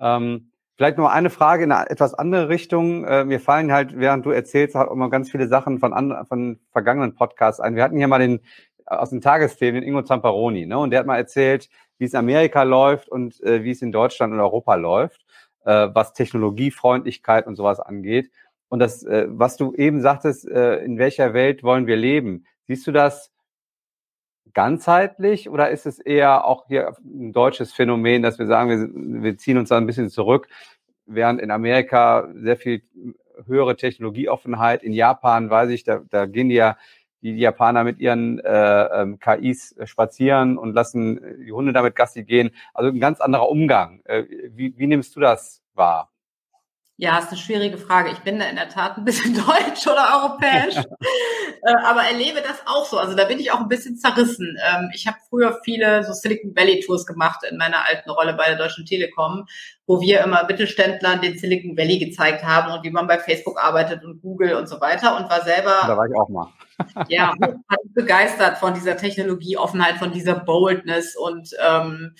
Ähm, vielleicht noch eine Frage in eine etwas andere Richtung. Äh, mir fallen halt, während du erzählst, halt immer ganz viele Sachen von, an, von vergangenen Podcasts ein. Wir hatten hier mal den aus den Tagesthemen, den Ingo Zamparoni, ne? Und der hat mal erzählt, wie es in Amerika läuft und äh, wie es in Deutschland und Europa läuft äh, was Technologiefreundlichkeit und sowas angeht. Und das, äh, was du eben sagtest, äh, in welcher Welt wollen wir leben? Siehst du das ganzheitlich oder ist es eher auch hier ein deutsches Phänomen, dass wir sagen, wir, wir ziehen uns da ein bisschen zurück, während in Amerika sehr viel höhere Technologieoffenheit, in Japan weiß ich, da, da gehen die ja die Japaner mit ihren äh, ähm, KIs spazieren und lassen die Hunde damit Gassi gehen. Also ein ganz anderer Umgang. Äh, wie, wie nimmst du das wahr? Ja, ist eine schwierige Frage. Ich bin da in der Tat ein bisschen deutsch oder europäisch, äh, aber erlebe das auch so. Also da bin ich auch ein bisschen zerrissen. Ähm, ich habe früher viele so Silicon Valley Tours gemacht in meiner alten Rolle bei der Deutschen Telekom, wo wir immer Mittelständlern den Silicon Valley gezeigt haben und wie man bei Facebook arbeitet und Google und so weiter und war selber. Da war ich auch mal. ja, begeistert von dieser Technologieoffenheit, von dieser Boldness und ähm,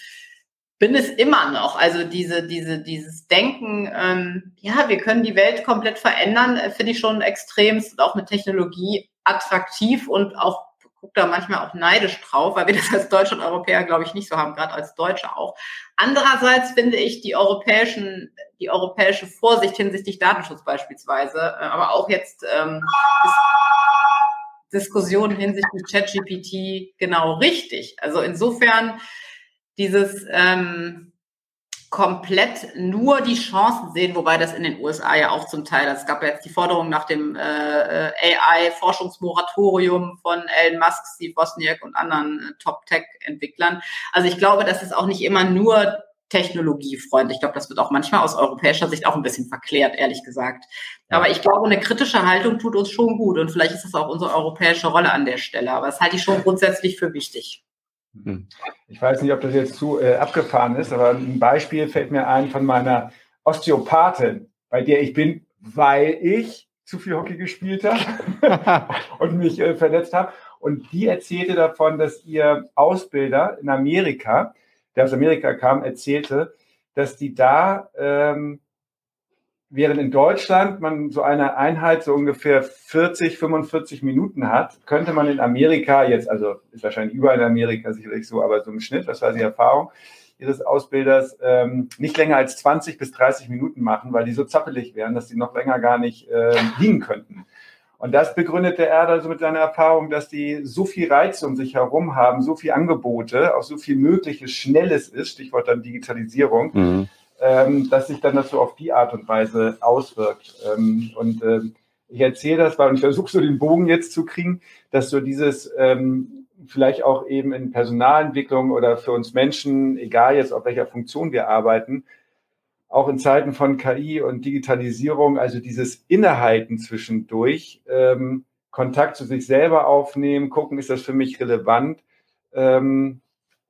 bin es immer noch. Also diese, diese, dieses Denken, ähm, ja, wir können die Welt komplett verändern, äh, finde ich schon extremst und auch mit Technologie attraktiv und auch guckt da manchmal auch neidisch drauf, weil wir das als Deutsche und Europäer, glaube ich, nicht so haben, gerade als Deutsche auch. Andererseits finde ich die europäischen, die europäische Vorsicht hinsichtlich Datenschutz beispielsweise, äh, aber auch jetzt ähm, Diskussionen hinsichtlich ChatGPT genau richtig. Also insofern dieses ähm, komplett nur die Chancen sehen, wobei das in den USA ja auch zum Teil, es gab ja jetzt die Forderung nach dem äh, AI-Forschungsmoratorium von Elon Musk, Steve Wozniak und anderen äh, Top-Tech-Entwicklern. Also ich glaube, das ist auch nicht immer nur technologiefreundlich. Ich glaube, das wird auch manchmal aus europäischer Sicht auch ein bisschen verklärt, ehrlich gesagt. Aber ich glaube, eine kritische Haltung tut uns schon gut und vielleicht ist das auch unsere europäische Rolle an der Stelle. Aber das halte ich schon grundsätzlich für wichtig. Hm. Ich weiß nicht, ob das jetzt zu äh, abgefahren ist, aber ein Beispiel fällt mir ein von meiner Osteopathin, bei der ich bin, weil ich zu viel Hockey gespielt habe und mich äh, verletzt habe. Und die erzählte davon, dass ihr Ausbilder in Amerika, der aus Amerika kam, erzählte, dass die da ähm, während in Deutschland man so eine Einheit so ungefähr 40, 45 Minuten hat, könnte man in Amerika jetzt, also ist wahrscheinlich überall in Amerika sicherlich so, aber so im Schnitt, das war die Erfahrung ihres Ausbilders, ähm, nicht länger als 20 bis 30 Minuten machen, weil die so zappelig wären, dass die noch länger gar nicht äh, liegen könnten. Und das begründete er also mit seiner Erfahrung, dass die so viel Reiz um sich herum haben, so viel Angebote, auch so viel Mögliches, Schnelles ist, Stichwort dann Digitalisierung, mhm ähm, dass sich dann das so auf die Art und Weise auswirkt. Ähm, und ähm, ich erzähle das, weil ich versuche so den Bogen jetzt zu kriegen, dass so dieses ähm, vielleicht auch eben in Personalentwicklung oder für uns Menschen, egal jetzt auf welcher Funktion wir arbeiten, auch in Zeiten von KI und Digitalisierung, also dieses Innehalten zwischendurch, ähm, Kontakt zu sich selber aufnehmen, gucken, ist das für mich relevant, ähm,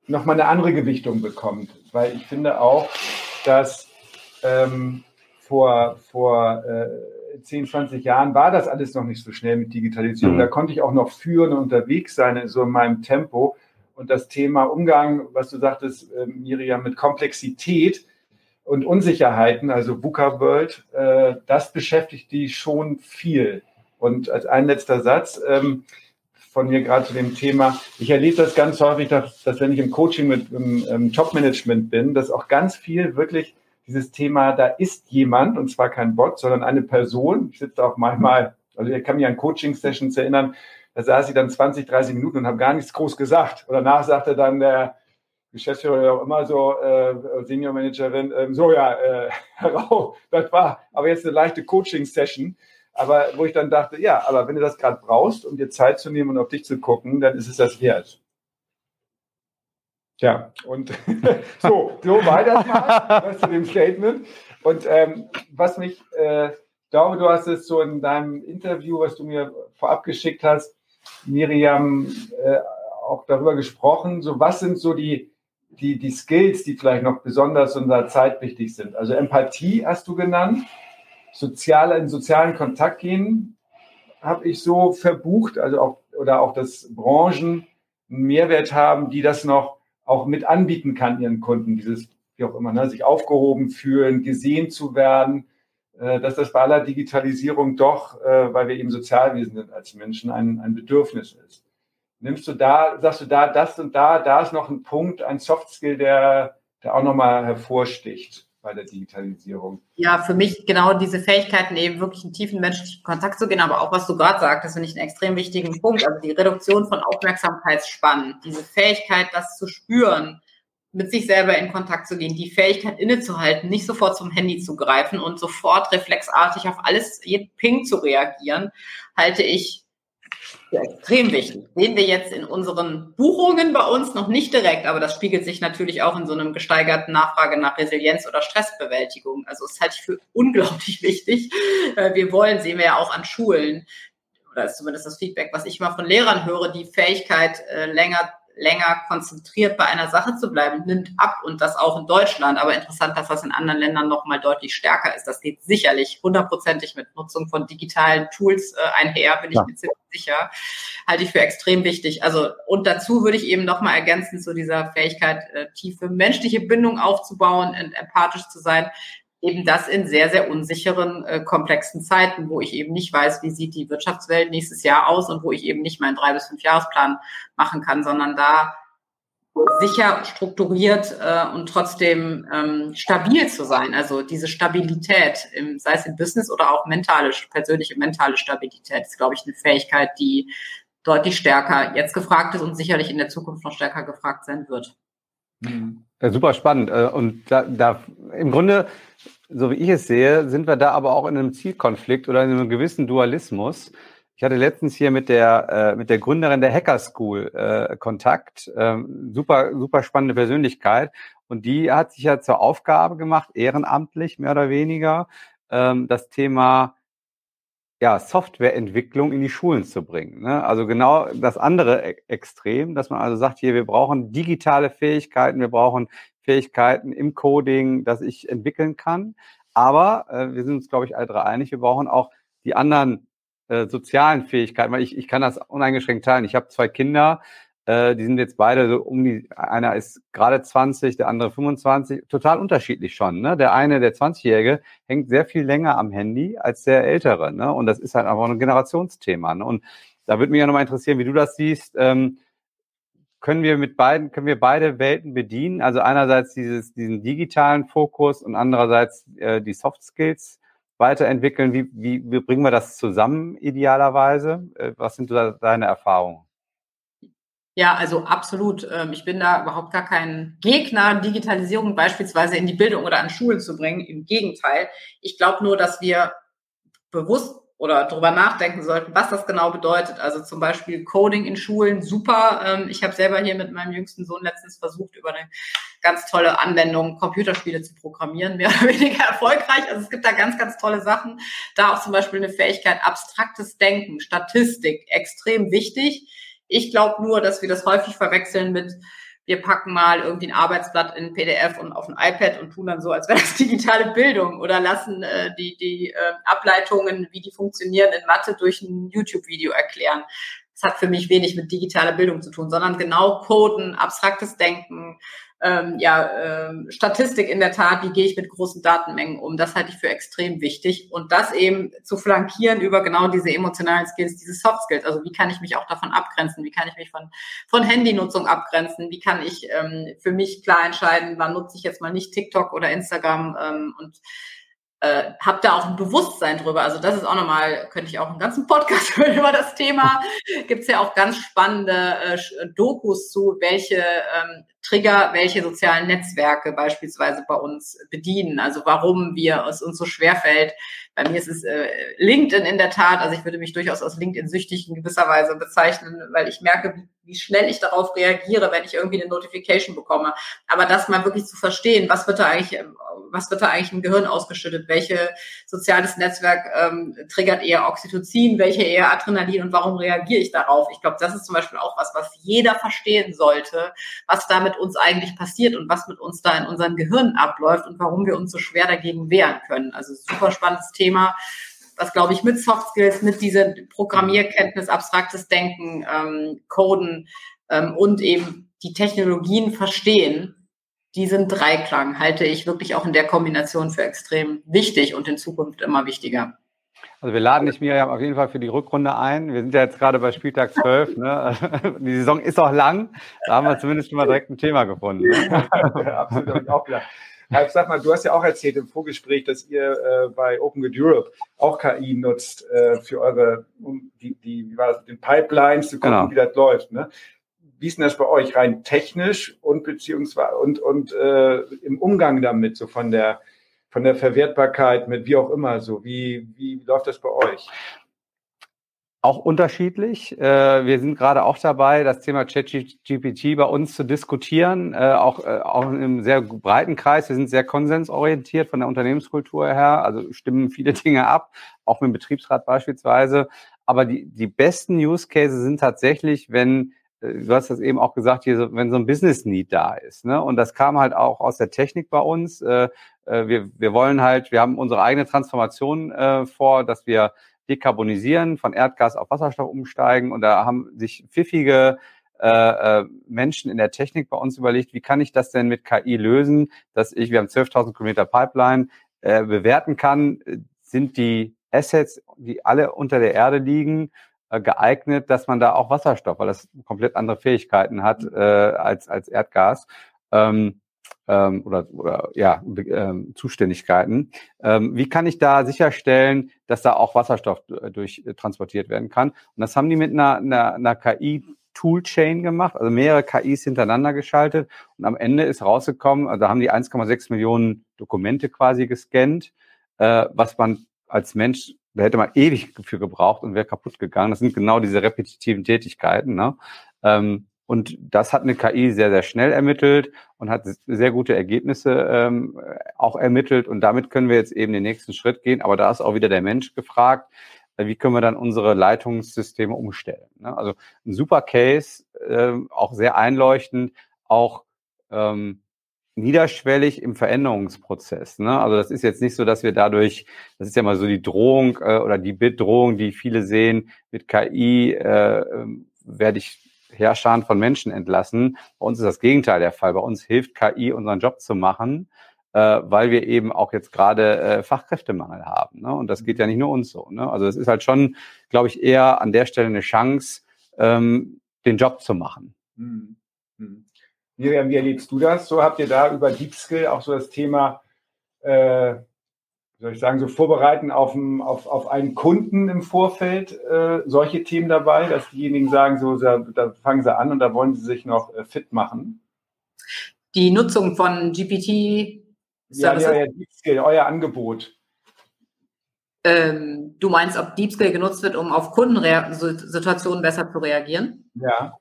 nochmal eine andere Gewichtung bekommt. Weil ich finde auch, dass ähm, vor, vor äh, 10, 20 Jahren war das alles noch nicht so schnell mit Digitalisierung. Mhm. Da konnte ich auch noch führen und unterwegs sein, so in meinem Tempo. Und das Thema Umgang, was du sagtest, äh, Miriam, mit Komplexität und Unsicherheiten, also VUCA World, äh, das beschäftigt die schon viel. Und als ein letzter Satz, ähm, von mir gerade zu dem Thema. Ich erlebe das ganz häufig, dass, dass wenn ich im Coaching mit im, im Top-Management bin, dass auch ganz viel wirklich dieses Thema, da ist jemand, und zwar kein Bot, sondern eine Person. Ich sitze auch manchmal, also ich kann mich an Coaching-Sessions erinnern, da saß ich dann 20, 30 Minuten und habe gar nichts groß gesagt. Und danach sagte dann der Geschäftsführer oder auch immer so, äh, Senior Managerin, äh, so ja, äh, das war aber jetzt eine leichte Coaching-Session. Aber wo ich dann dachte, ja, aber wenn du das gerade brauchst, um dir Zeit zu nehmen und auf dich zu gucken, dann ist es das wert. Ja, und so, so war das mal zu dem Statement. Und ähm, was mich, äh, ich glaube, du hast es so in deinem Interview, was du mir vorab geschickt hast, Miriam, äh, auch darüber gesprochen, so was sind so die, die, die Skills, die vielleicht noch besonders in unserer Zeit wichtig sind. Also Empathie hast du genannt, soziale, in sozialen Kontakt gehen, habe ich so verbucht, also auch, oder auch, dass Branchen einen Mehrwert haben, die das noch auch mit anbieten kann ihren Kunden, dieses, wie auch immer, ne, sich aufgehoben fühlen, gesehen zu werden, äh, dass das bei aller Digitalisierung doch, äh, weil wir eben Sozialwesen sind als Menschen, ein, ein Bedürfnis ist. Nimmst du da, sagst du da, das und da, da ist noch ein Punkt, ein Softskill, der, der auch nochmal hervorsticht bei der Digitalisierung? Ja, für mich genau diese Fähigkeiten, eben wirklich in tiefen menschlichen Kontakt zu gehen, aber auch was du gerade sagtest, finde ich einen extrem wichtigen Punkt. Also die Reduktion von Aufmerksamkeitsspannen, diese Fähigkeit, das zu spüren, mit sich selber in Kontakt zu gehen, die Fähigkeit innezuhalten, nicht sofort zum Handy zu greifen und sofort reflexartig auf alles, jeden Ping zu reagieren, halte ich ja, extrem wichtig. Sehen wir jetzt in unseren Buchungen bei uns noch nicht direkt, aber das spiegelt sich natürlich auch in so einem gesteigerten Nachfrage nach Resilienz oder Stressbewältigung. Also das halte ich für unglaublich wichtig. Äh, wir wollen, sehen wir ja auch an Schulen, oder ist zumindest das Feedback, was ich mal von Lehrern höre, die Fähigkeit, äh, länger länger konzentriert bei einer Sache zu bleiben, nimmt ab und das auch in Deutschland. Aber interessant, dass das in anderen Ländern noch mal deutlich stärker ist. Das geht sicherlich hundertprozentig mit Nutzung von digitalen Tools äh, einher, bin ich ja. mir ziemlich sicher. Halte ich für extrem wichtig. Also und dazu würde ich eben noch mal ergänzen zu dieser Fähigkeit, äh, tiefe menschliche Bindung aufzubauen und empathisch zu sein eben das in sehr, sehr unsicheren, äh, komplexen Zeiten, wo ich eben nicht weiß, wie sieht die Wirtschaftswelt nächstes Jahr aus und wo ich eben nicht meinen drei bis fünf Jahresplan machen kann, sondern da sicher strukturiert äh, und trotzdem ähm, stabil zu sein. Also diese Stabilität, im, sei es im Business oder auch mentale, persönliche mentale Stabilität, ist, glaube ich, eine Fähigkeit, die deutlich stärker jetzt gefragt ist und sicherlich in der Zukunft noch stärker gefragt sein wird. Ja, super spannend. Äh, und da, da im Grunde so wie ich es sehe, sind wir da aber auch in einem Zielkonflikt oder in einem gewissen Dualismus. Ich hatte letztens hier mit der, äh, mit der Gründerin der Hacker School äh, Kontakt. Ähm, super, super spannende Persönlichkeit. Und die hat sich ja zur Aufgabe gemacht, ehrenamtlich mehr oder weniger, ähm, das Thema ja, Softwareentwicklung in die Schulen zu bringen. Ne? Also genau das andere e Extrem, dass man also sagt, hier, wir brauchen digitale Fähigkeiten, wir brauchen Fähigkeiten im Coding, dass ich entwickeln kann. Aber äh, wir sind uns, glaube ich, alle drei einig, wir brauchen auch die anderen äh, sozialen Fähigkeiten, weil ich, ich kann das uneingeschränkt teilen. Ich habe zwei Kinder, äh, die sind jetzt beide so um die, einer ist gerade 20, der andere 25, total unterschiedlich schon. Ne? Der eine, der 20-Jährige, hängt sehr viel länger am Handy als der Ältere. Ne? Und das ist halt einfach ein Generationsthema. Ne? Und da würde mich ja nochmal interessieren, wie du das siehst. Ähm, können wir mit beiden, können wir beide Welten bedienen? Also einerseits dieses, diesen digitalen Fokus und andererseits äh, die Soft Skills weiterentwickeln. Wie, wie, wie bringen wir das zusammen idealerweise? Äh, was sind da deine Erfahrungen? Ja, also absolut. Ähm, ich bin da überhaupt gar kein Gegner, Digitalisierung beispielsweise in die Bildung oder an Schulen zu bringen. Im Gegenteil. Ich glaube nur, dass wir bewusst oder darüber nachdenken sollten, was das genau bedeutet. Also zum Beispiel Coding in Schulen, super. Ähm, ich habe selber hier mit meinem jüngsten Sohn letztens versucht, über eine ganz tolle Anwendung Computerspiele zu programmieren, mehr oder weniger erfolgreich. Also es gibt da ganz, ganz tolle Sachen. Da auch zum Beispiel eine Fähigkeit, abstraktes Denken, Statistik, extrem wichtig. Ich glaube nur, dass wir das häufig verwechseln mit wir packen mal irgendwie ein Arbeitsblatt in PDF und auf ein iPad und tun dann so, als wäre das digitale Bildung oder lassen äh, die, die äh, Ableitungen, wie die funktionieren in Mathe durch ein YouTube-Video erklären. Hat für mich wenig mit digitaler Bildung zu tun, sondern genau Coden, abstraktes Denken, ähm, ja, ähm, Statistik in der Tat, wie gehe ich mit großen Datenmengen um, das halte ich für extrem wichtig. Und das eben zu flankieren über genau diese emotionalen Skills, diese Soft Skills. Also wie kann ich mich auch davon abgrenzen? Wie kann ich mich von, von Handynutzung abgrenzen? Wie kann ich ähm, für mich klar entscheiden, wann nutze ich jetzt mal nicht TikTok oder Instagram ähm, und äh, habe da auch ein Bewusstsein drüber. Also das ist auch nochmal, könnte ich auch einen ganzen Podcast hören über das Thema. Gibt es ja auch ganz spannende äh, Dokus zu, welche ähm, Trigger, welche sozialen Netzwerke beispielsweise bei uns bedienen. Also warum wir es uns so schwerfällt. Bei mir ist es äh, LinkedIn in der Tat. Also ich würde mich durchaus als LinkedIn-süchtig in gewisser Weise bezeichnen, weil ich merke, wie schnell ich darauf reagiere, wenn ich irgendwie eine Notification bekomme. Aber das mal wirklich zu verstehen, was wird da eigentlich, was wird da eigentlich im Gehirn ausgeschüttet? Welche soziales Netzwerk ähm, triggert eher Oxytocin, welche eher Adrenalin und warum reagiere ich darauf? Ich glaube, das ist zum Beispiel auch was, was jeder verstehen sollte, was damit mit uns eigentlich passiert und was mit uns da in unseren Gehirnen abläuft und warum wir uns so schwer dagegen wehren können. Also super spannendes Thema, was glaube ich mit Soft Skills, mit dieser Programmierkenntnis, abstraktes Denken, ähm, Coden ähm, und eben die Technologien verstehen, diesen Dreiklang halte ich wirklich auch in der Kombination für extrem wichtig und in Zukunft immer wichtiger. Also wir laden dich, Miriam, auf jeden Fall für die Rückrunde ein. Wir sind ja jetzt gerade bei Spieltag 12. Ne? Die Saison ist auch lang. Da haben wir zumindest schon mal direkt ein Thema gefunden. Ne? ja, absolut, auch klar. Ralf, sag mal, du hast ja auch erzählt im Vorgespräch, dass ihr äh, bei Open Good Europe auch KI nutzt äh, für eure, um die, die, wie war das, den Pipelines zu gucken, genau. wie das läuft. Ne? Wie ist denn das bei euch rein technisch und beziehungsweise und, und äh, im Umgang damit, so von der von der Verwertbarkeit mit wie auch immer so? Wie, wie läuft das bei euch? Auch unterschiedlich. Äh, wir sind gerade auch dabei, das Thema ChatGPT bei uns zu diskutieren, äh, auch, äh, auch einem sehr breiten Kreis. Wir sind sehr konsensorientiert von der Unternehmenskultur her, also stimmen viele Dinge ab, auch mit dem Betriebsrat beispielsweise. Aber die, die besten Use Cases sind tatsächlich, wenn du hast das eben auch gesagt, hier, wenn so ein Business Need da ist. Ne? Und das kam halt auch aus der Technik bei uns. Wir, wir wollen halt, wir haben unsere eigene Transformation vor, dass wir dekarbonisieren, von Erdgas auf Wasserstoff umsteigen. Und da haben sich pfiffige äh, äh Menschen in der Technik bei uns überlegt, wie kann ich das denn mit KI lösen, dass ich, wir haben 12.000 Kilometer Pipeline, äh, bewerten kann, sind die Assets, die alle unter der Erde liegen, äh, geeignet, dass man da auch Wasserstoff, weil das komplett andere Fähigkeiten hat äh, als, als Erdgas. Ähm, ähm, oder, oder ja, ähm, Zuständigkeiten. Ähm, wie kann ich da sicherstellen, dass da auch Wasserstoff durch äh, transportiert werden kann? Und das haben die mit einer, einer, einer KI Toolchain gemacht, also mehrere KIs hintereinander geschaltet und am Ende ist rausgekommen, also haben die 1,6 Millionen Dokumente quasi gescannt, äh, was man als Mensch, da hätte man ewig für gebraucht und wäre kaputt gegangen. Das sind genau diese repetitiven Tätigkeiten. Ne? Ähm, und das hat eine KI sehr, sehr schnell ermittelt und hat sehr gute Ergebnisse ähm, auch ermittelt. Und damit können wir jetzt eben den nächsten Schritt gehen. Aber da ist auch wieder der Mensch gefragt. Äh, wie können wir dann unsere Leitungssysteme umstellen? Ne? Also ein super Case, äh, auch sehr einleuchtend, auch ähm, niederschwellig im Veränderungsprozess. Ne? Also das ist jetzt nicht so, dass wir dadurch, das ist ja mal so die Drohung äh, oder die Bedrohung, die viele sehen, mit KI äh, ähm, werde ich Herrschern von Menschen entlassen. Bei uns ist das Gegenteil der Fall. Bei uns hilft KI, unseren Job zu machen, äh, weil wir eben auch jetzt gerade äh, Fachkräftemangel haben. Ne? Und das geht ja nicht nur uns so. Ne? Also es ist halt schon, glaube ich, eher an der Stelle eine Chance, ähm, den Job zu machen. Hm. Hm. Miriam, wie erlebst du das? So habt ihr da über Deep Skill auch so das Thema äh, soll ich sagen, so vorbereiten auf, auf, auf einen Kunden im Vorfeld äh, solche Themen dabei, dass diejenigen sagen, so da, da, fangen sie an und da wollen sie sich noch äh, fit machen? Die Nutzung von GPT ja, ja, ja, DeepSkill, euer Angebot. Ähm, du meinst, ob DeepSkill genutzt wird, um auf Kundensituationen besser zu reagieren? Ja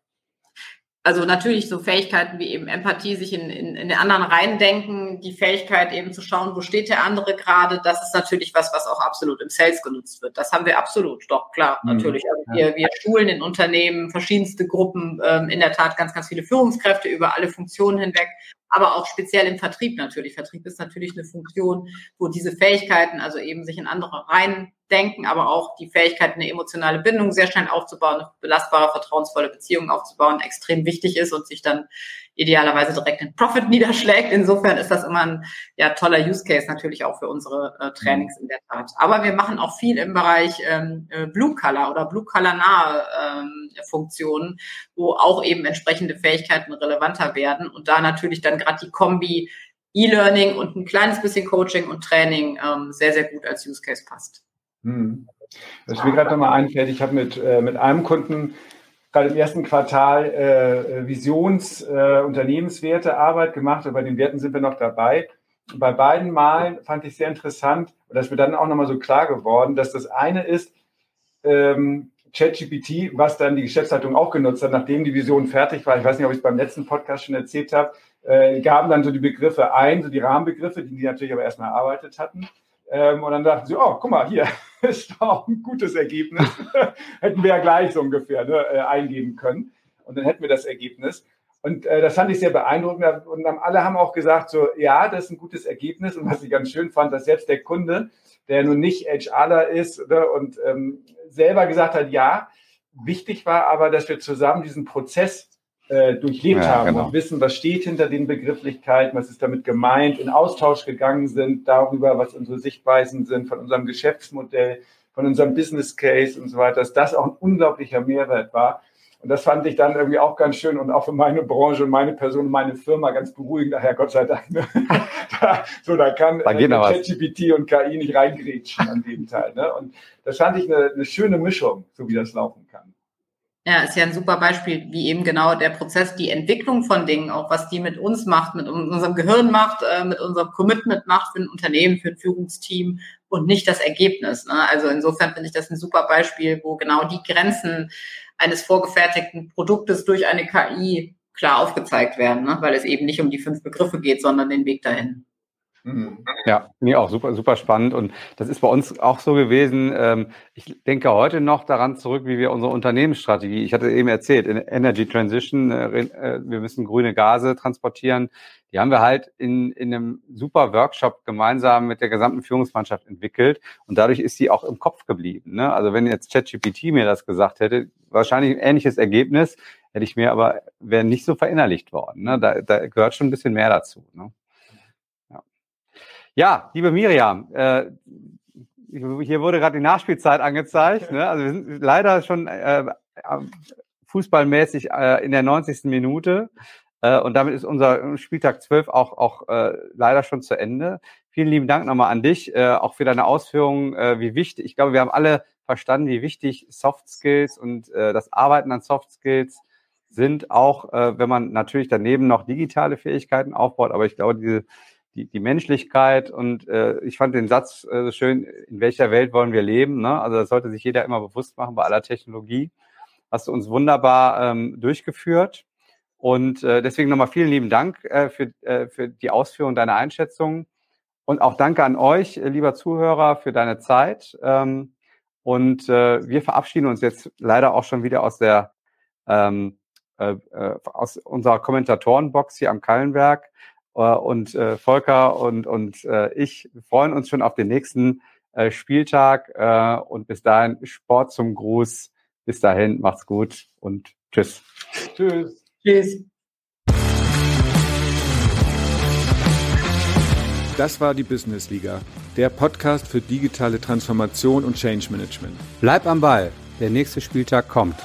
also natürlich so Fähigkeiten wie eben Empathie, sich in, in, in den anderen reindenken, die Fähigkeit eben zu schauen, wo steht der andere gerade, das ist natürlich was, was auch absolut im Sales genutzt wird. Das haben wir absolut, doch klar, mhm. natürlich. Also wir, wir schulen in Unternehmen verschiedenste Gruppen, ähm, in der Tat ganz, ganz viele Führungskräfte über alle Funktionen hinweg, aber auch speziell im Vertrieb natürlich. Vertrieb ist natürlich eine Funktion, wo diese Fähigkeiten, also eben sich in andere rein Denken, aber auch die Fähigkeit, eine emotionale Bindung sehr schnell aufzubauen, eine belastbare, vertrauensvolle Beziehung aufzubauen, extrem wichtig ist und sich dann idealerweise direkt in Profit niederschlägt. Insofern ist das immer ein ja, toller Use Case natürlich auch für unsere äh, Trainings in der Tat. Aber wir machen auch viel im Bereich ähm, äh, Blue Color oder Blue Color nahe ähm, Funktionen, wo auch eben entsprechende Fähigkeiten relevanter werden und da natürlich dann gerade die Kombi E-Learning und ein kleines bisschen Coaching und Training ähm, sehr, sehr gut als Use Case passt. Hm. Was mir gerade nochmal einfällt, ich habe mit, äh, mit einem Kunden gerade im ersten Quartal äh, Visions-, äh, Arbeit gemacht. Und bei den Werten sind wir noch dabei. Bei beiden Malen fand ich sehr interessant, und das ist mir dann auch nochmal so klar geworden, dass das eine ist, ähm, ChatGPT, was dann die Geschäftsleitung auch genutzt hat, nachdem die Vision fertig war. Ich weiß nicht, ob ich es beim letzten Podcast schon erzählt habe, äh, gaben dann so die Begriffe ein, so die Rahmenbegriffe, die die natürlich aber erstmal erarbeitet hatten. Ähm, und dann dachten sie, oh, guck mal, hier ist auch ein gutes Ergebnis. hätten wir ja gleich so ungefähr ne, äh, eingeben können. Und dann hätten wir das Ergebnis. Und äh, das fand ich sehr beeindruckend. Und alle haben auch gesagt, so, ja, das ist ein gutes Ergebnis. Und was ich ganz schön fand, dass selbst der Kunde, der nun nicht HRler ist ne, und ähm, selber gesagt hat, ja, wichtig war aber, dass wir zusammen diesen Prozess äh, durchlebt ja, haben genau. und wissen, was steht hinter den Begrifflichkeiten, was ist damit gemeint, in Austausch gegangen sind darüber, was unsere Sichtweisen sind von unserem Geschäftsmodell, von unserem Business Case und so weiter, dass das auch ein unglaublicher Mehrwert war. Und das fand ich dann irgendwie auch ganz schön und auch für meine Branche und meine Person, meine Firma ganz beruhigend. Daher Gott sei Dank. Ne? da, so, da kann äh, ChatGPT und KI nicht reingrätschen an dem Teil. Ne? Und das fand ich eine, eine schöne Mischung, so wie das laufen kann. Ja, ist ja ein super Beispiel, wie eben genau der Prozess, die Entwicklung von Dingen, auch was die mit uns macht, mit unserem Gehirn macht, äh, mit unserem Commitment macht für ein Unternehmen, für ein Führungsteam und nicht das Ergebnis. Ne? Also insofern finde ich das ein super Beispiel, wo genau die Grenzen eines vorgefertigten Produktes durch eine KI klar aufgezeigt werden, ne? weil es eben nicht um die fünf Begriffe geht, sondern den Weg dahin. Mhm. Ja, nee, auch super, super spannend. Und das ist bei uns auch so gewesen. Ähm, ich denke heute noch daran zurück, wie wir unsere Unternehmensstrategie, ich hatte eben erzählt, in Energy Transition, äh, äh, wir müssen grüne Gase transportieren. Die haben wir halt in, in einem super Workshop gemeinsam mit der gesamten Führungsmannschaft entwickelt. Und dadurch ist sie auch im Kopf geblieben. Ne? Also wenn jetzt ChatGPT mir das gesagt hätte, wahrscheinlich ein ähnliches Ergebnis, hätte ich mir aber, wäre nicht so verinnerlicht worden. Ne? Da, da gehört schon ein bisschen mehr dazu. Ne? Ja, liebe Miriam, äh, hier wurde gerade die Nachspielzeit angezeigt. Ne? Also wir sind leider schon äh, fußballmäßig äh, in der 90. Minute. Äh, und damit ist unser Spieltag 12 auch, auch äh, leider schon zu Ende. Vielen lieben Dank nochmal an dich, äh, auch für deine Ausführungen, äh, wie wichtig, ich glaube, wir haben alle verstanden, wie wichtig Soft Skills und äh, das Arbeiten an Soft Skills sind, auch äh, wenn man natürlich daneben noch digitale Fähigkeiten aufbaut. Aber ich glaube, diese die, die Menschlichkeit und äh, ich fand den Satz äh, so schön, in welcher Welt wollen wir leben? Ne? Also das sollte sich jeder immer bewusst machen bei aller Technologie. Hast du uns wunderbar ähm, durchgeführt. Und äh, deswegen nochmal vielen lieben Dank äh, für, äh, für die Ausführung deiner Einschätzung. Und auch danke an euch, äh, lieber Zuhörer, für deine Zeit. Ähm, und äh, wir verabschieden uns jetzt leider auch schon wieder aus der ähm, äh, äh aus unserer Kommentatorenbox hier am Kallenberg. Äh, und äh, Volker und, und äh, ich freuen uns schon auf den nächsten äh, Spieltag. Äh, und bis dahin Sport zum Gruß. Bis dahin, macht's gut und tschüss. Tschüss. Tschüss. Das war die Business Liga, der Podcast für digitale Transformation und Change Management. Bleib am Ball, der nächste Spieltag kommt.